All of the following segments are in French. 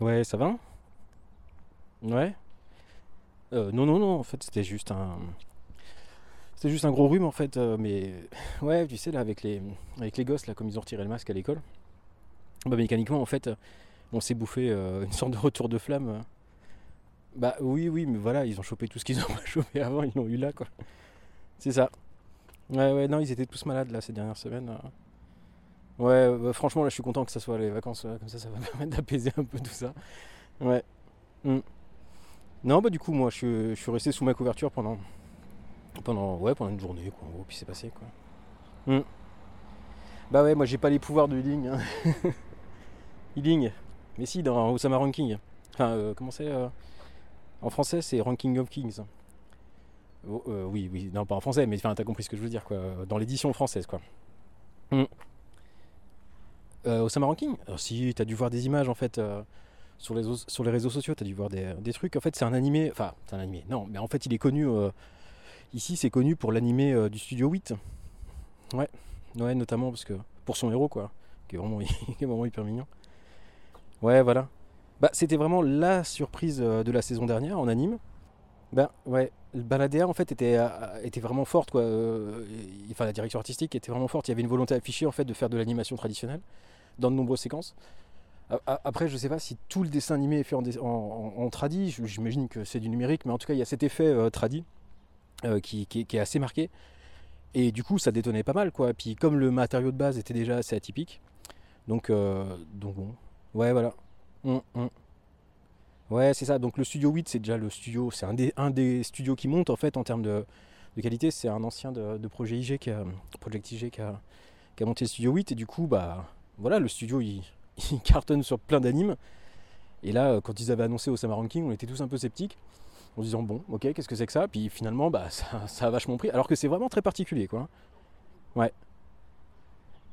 Ouais, ça va Ouais euh, Non, non, non, en fait, c'était juste un. C'était juste un gros rhume, en fait. euh, mais ouais, tu sais, là, avec les, avec les gosses, là, comme ils ont retiré le masque à l'école, bah, mécaniquement, en fait, on s'est bouffé euh, une sorte de retour de flamme. Bah oui, oui, mais voilà, ils ont chopé tout ce qu'ils ont pas chopé avant, ils l'ont eu là, quoi. C'est ça. Ouais, ouais, non, ils étaient tous malades, là, ces dernières semaines. euh. Ouais, bah, franchement, là, je suis content que ça soit les vacances, euh, comme ça, ça va permettre d'apaiser un peu tout ça. Ouais. Mm. Non, bah du coup, moi, je je suis resté sous ma couverture pendant, pendant, ouais, pendant une journée, quoi, en puis c'est passé, quoi. Mm. Bah ouais, moi, j'ai pas les pouvoirs de Healing. Hein. Healing. Mais si, dans Osama Ranking. Enfin, euh, comment c'est euh, En français, c'est Ranking of Kings. Oh, euh, oui, oui, non, pas en français, mais enfin, t'as compris ce que je veux dire, quoi. Dans l'édition française, quoi. Mm. Euh, Osama Ranking Alors, si, t'as dû voir des images, en fait. euh, sur les, sur les réseaux sociaux, tu as dû voir des, trucs. En fait, c'est un animé. Enfin, c'est un animé. Non, mais en fait, il est connu. euh, ici, c'est connu pour l'animé du studio 8. Ouais. Ouais, notamment parce que. Pour son héros, quoi. Qui est vraiment, qui est vraiment hyper mignon. Ouais, voilà. Bah, c'était vraiment la surprise de la saison dernière en anime. Ben, ouais. Bah, la DA, en fait, était, euh, était vraiment forte, quoi. Euh, Enfin, la direction artistique était vraiment forte. Il y avait une volonté affichée, en fait, de faire de l'animation traditionnelle dans de nombreuses séquences. Après, je sais pas si tout le dessin animé est fait en, en, en- tradi, j'imagine que c'est du numérique, mais en tout cas, il y a cet effet euh, tradi euh, qui, qui est- assez marqué. Et du coup, ça détonnait pas mal, quoi. Puis comme le matériau de base était déjà assez atypique, donc, donc bon, ouais, voilà. Hum. Ouais, c'est ça. Donc le studio 8, c'est déjà le studio, c'est un des, un des studios qui monte en fait en termes de, de qualité. C'est un ancien de, de projet IG, qui a, Project IG, qui a, qui a monté le studio 8. Et du coup, bah voilà, le studio il, il cartonne sur plein d'animes. Et là, euh, quand ils avaient annoncé Osama Ranking, on était tous un peu sceptiques, en se disant bon, ok, qu'est-ce que c'est que ça? Puis finalement, bah ça, ça a vachement pris, alors que c'est vraiment très particulier, quoi. Ouais.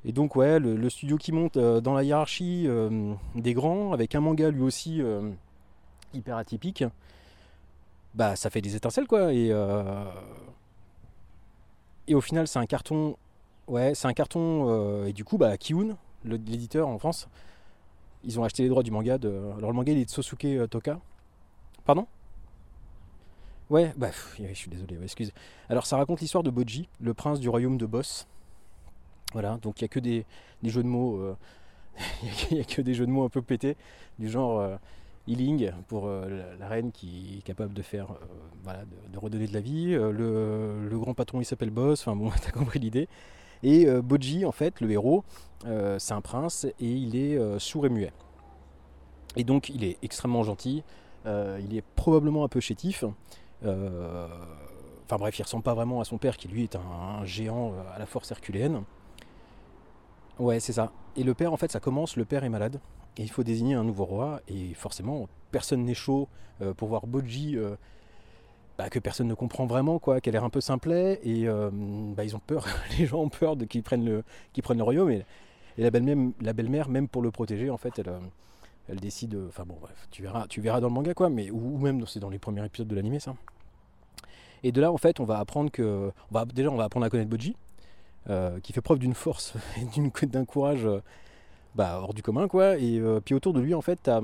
Et donc ouais, le, studio qui monte euh, dans la hiérarchie euh, des grands, avec un manga lui aussi hyper atypique, bah ça fait des étincelles, quoi. Et euh, et au final, c'est un carton. Ouais, c'est un carton. euh, et du coup, bah Kiun, l'éditeur en France, ils ont acheté les droits du manga de. Alors le manga il est de Sosuke euh, Toka. Pardon? Ouais, bah je suis désolé, excuse. Alors ça raconte l'histoire de Boji, le prince du royaume de Boss. Voilà, donc il n'y a que des, des jeux de mots. Il n'y a que des jeux de mots un peu pétés, du genre healing pour euh, la, reine qui est capable de faire, euh, de, redonner de la vie. Euh, le, grand patron il s'appelle Boss, enfin bon, t'as compris l'idée. Et Boji, en fait, le héros, c'est un prince et il est sourd et muet. Et donc il est extrêmement gentil, il est probablement un peu chétif. Enfin bref, il ressemble pas vraiment à son père qui lui est un, un géant à la force herculéenne. Ouais, c'est ça. Et le père, en fait, ça commence, le père est malade. Il faut désigner un nouveau roi. Et forcément, personne n'est chaud euh, pour voir Boji, euh, bah, que personne ne comprend vraiment, quoi, qu'elle a l'air un peu simplet. Et euh, bah, ils ont peur, les gens ont peur qu'ils prennent le, royaume. Et, la belle-mère, même pour le protéger, en fait, elle, elle décide. Enfin bon, bref, tu verras, dans le manga, quoi. Mais ou, même, c'est dans les premiers épisodes de l'animé, ça. Et de là, en fait, on va apprendre que, va, déjà, on va apprendre à connaître Boji, euh, qui fait preuve d'une force et d'un courage bah, hors du commun, quoi. Et euh, puis autour de lui, en fait, t'as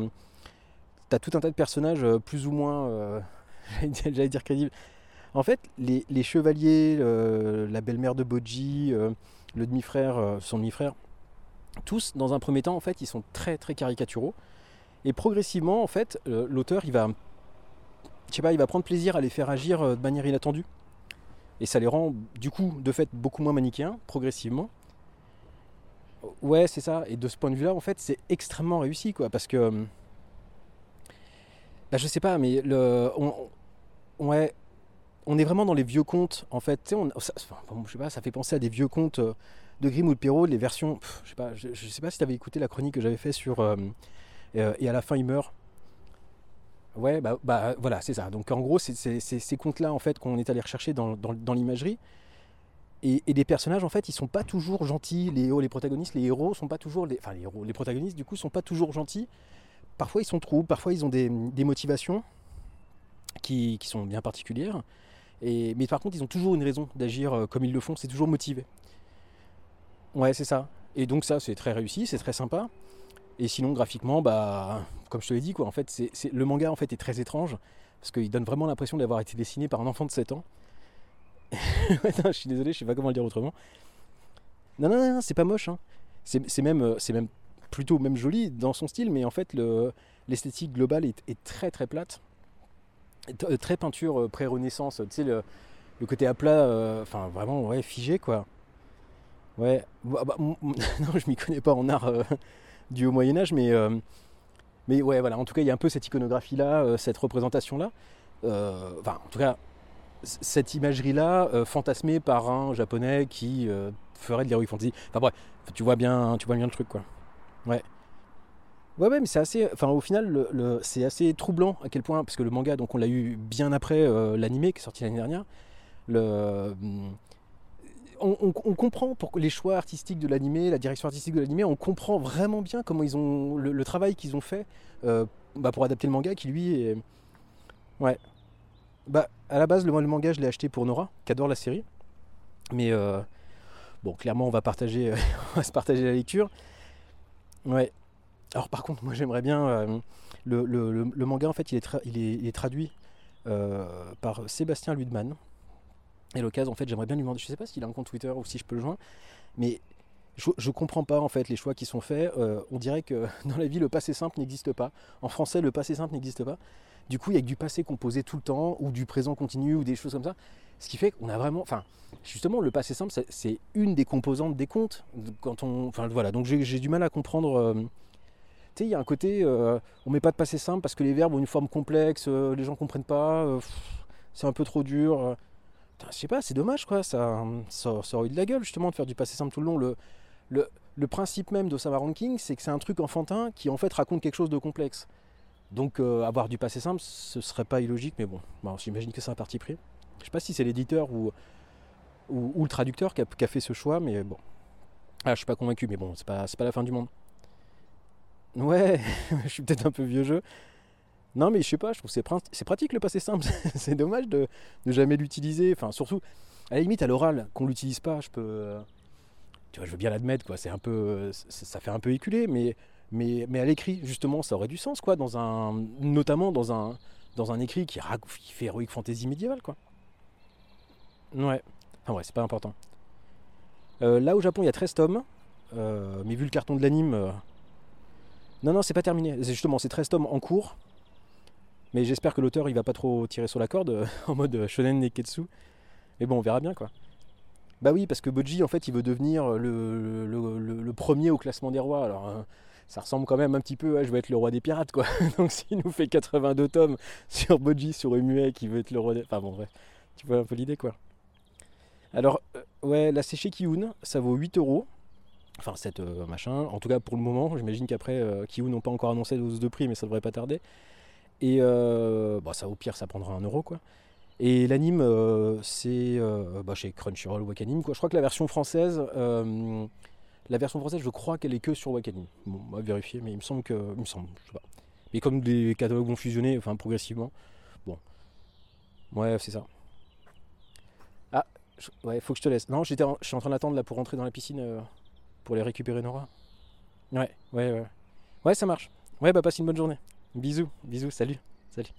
as tout un tas de personnages euh, plus ou moins, euh, j'allais dire- crédibles. En fait, les, chevaliers, la belle-mère de Boji, le demi-frère, son demi-frère, tous, dans un premier temps, en fait, ils sont très très caricaturaux. Et progressivement, en fait, l'auteur, il va, je sais pas, il va prendre plaisir à les faire agir de manière inattendue. Et ça les rend, du coup, de fait, beaucoup moins manichéens, progressivement. Ouais, c'est ça. Et de ce point de vue-là, en fait, c'est extrêmement réussi, quoi, parce que, euh, bah, je sais pas, mais le, on, ouais, on est vraiment dans les vieux contes, en fait. Tu sais, on, ça, bon, je sais pas, ça fait penser à des vieux contes euh, de Grimm ou de Perrault, les versions, je sais pas, je, sais pas si tu avais écouté la chronique que j'avais fait sur euh, euh, et à la fin il meurt. Ouais, bah, bah, voilà, c'est ça. Donc en gros, c'est ces contes-là en fait qu'on est allé rechercher dans- dans l'imagerie. Et, et les personnages en fait, ils sont pas toujours gentils. Les héros, les protagonistes, les héros sont pas toujours, les, enfin les héros, les protagonistes du coup sont pas toujours gentils. Parfois ils sont troubles, parfois ils ont des, motivations qui, qui sont bien particulières. Et, mais par contre, ils ont toujours une raison d'agir euh, comme ils le font, c'est toujours motivé. Ouais, c'est ça. Et donc ça, c'est très réussi, c'est très sympa. Et sinon, graphiquement, bah, comme je te l'ai dit, quoi, en fait, c'est, le manga en fait est très étrange parce qu'il donne vraiment l'impression d'avoir été dessiné par un enfant de 7 ans. je suis désolé, je sais pas comment le dire autrement. Non, non, non, c'est pas moche. Hein. C'est, même, euh, même plutôt même joli dans son style, mais en fait, le, l'esthétique globale est, très très plate. Euh, très peinture euh, pré-renaissance, tu sais, le, côté à plat, enfin vraiment, ouais, figé quoi. Ouais, bah, bah, non, je m'y connais pas en art du haut Moyen Âge, mais, mais ouais, voilà, en tout cas, il y a un peu cette iconographie-là, cette représentation-là. enfin, en tout cas, cette imagerie-là, fantasmée par un japonais qui ferait de l'heroic fantasy. Enfin bref, tu vois bien, tu vois bien le truc, quoi. Ouais. Ouais, mais c'est assez. Enfin, au final, c'est assez troublant à quel point, parce que le manga, donc on l'a eu bien après euh, l'animé qui est sorti l'année dernière. Le, on, comprend pour les choix artistiques de l'animé, la direction artistique de l'animé, on comprend vraiment bien comment ils ont le, travail qu'ils ont fait euh, bah, pour adapter le manga, qui lui est. Ouais. Bah, à la base, le, le manga, je l'ai acheté pour Nora, qui adore la série. Mais euh, bon, clairement, on va partager, on va se partager la lecture. Ouais. Alors par contre, moi j'aimerais bien... Euh, le, manga, en fait, il est, traduit euh, par Sébastien Ludman. Et l'occasion, en fait, j'aimerais bien lui demander, je sais pas s'il a un compte Twitter ou si je peux le joindre, mais je, je comprends pas en fait les choix qui sont faits. Euh, on dirait que dans la vie, le passé simple n'existe pas. En français, le passé simple n'existe pas. Du coup, il y a que du passé composé tout le temps, ou du présent continu, ou des choses comme ça. Ce qui fait qu'on a vraiment. Enfin, justement, le passé simple, c'est une des composantes des contes. Quand on, enfin, voilà, donc j'ai du mal à comprendre. Euh, tu sais, il y a un côté. Euh, on met pas de passé simple parce que les verbes ont une forme complexe, euh, les gens comprennent pas, c'est un peu trop dur. je sais pas, c'est dommage, quoi. Ça, ça, aurait eu de la gueule, justement, de faire du passé simple tout le long. Le, le, principe même d'Osama Ranking, c'est que c'est un truc enfantin qui, en fait, raconte quelque chose de complexe. Donc euh, avoir du passé simple, ce serait pas illogique, mais bon, j'imagine que c'est un parti pris. Je sais pas si c'est l'éditeur ou, ou, le traducteur qui a, fait ce choix, mais bon. Ah, je suis pas convaincu, mais bon, c'est pas, pas la fin du monde. Ouais, je suis peut-être un peu vieux jeu. Non, mais je sais pas, je trouve que c'est pratique le passé simple. c'est dommage de ne jamais l'utiliser. Enfin, surtout, à la limite, à l'oral, qu'on l'utilise pas, je peux. Tu vois, je veux bien l'admettre, quoi. C'est un peu. Ça fait un peu éculé, mais mais, mais à l'écrit, justement, ça aurait du sens, quoi, dans un, notamment dans un, dans un écrit qui, fait héroïque fantasy médiévale, quoi. Ouais. Enfin ouais, c'est pas important. Euh, là, au Japon, il y a 13 tomes. Euh, mais vu le carton de l'anime... Euh, non, non, c'est pas terminé. C'est justement, c'est 13 tomes en cours. Mais j'espère que l'auteur, il va pas trop tirer sur la corde, en mode shonen neketsu. Mais bon, on verra bien, quoi. Bah oui, parce que Boji, en fait, il veut devenir le, premier au classement des rois. Alors ça ressemble quand même un petit peu à je veux être le roi des pirates quoi. Donc s'il nous fait 82 tomes sur Boji, sur Umué qui veut être le roi des... Enfin bon bref, tu vois un peu l'idée quoi. Alors euh, ouais, là c'est chez Kiun, ça vaut 8 euros. Enfin cette euh, machin, en tout cas pour le moment, j'imagine qu'après euh, Kiun n'ont pas encore annoncé la hausse de prix mais ça devrait pas tarder. Et bah, ça au pire ça prendra 1 euro quoi. Et l'anime c'est bah, chez Crunchyroll Wakanim quoi. Je crois que la version française la version française, je crois qu'elle est que sur Wakanim. Bon, on va vérifier, mais il me semble que. Il me semble, je sais pas. Mais comme des catalogues vont fusionner, enfin progressivement. Bon. Ouais, c'est ça. Ah, ouais, faut que je te laisse. Non, j'étais je suis en train d'attendre là pour rentrer dans la piscine euh, pour les récupérer Nora. Ouais, ouais, ouais. Ouais, ça marche. Ouais, bah passe une bonne journée. Bisous, bisous, salut. Salut.